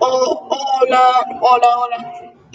hola, hola, hola.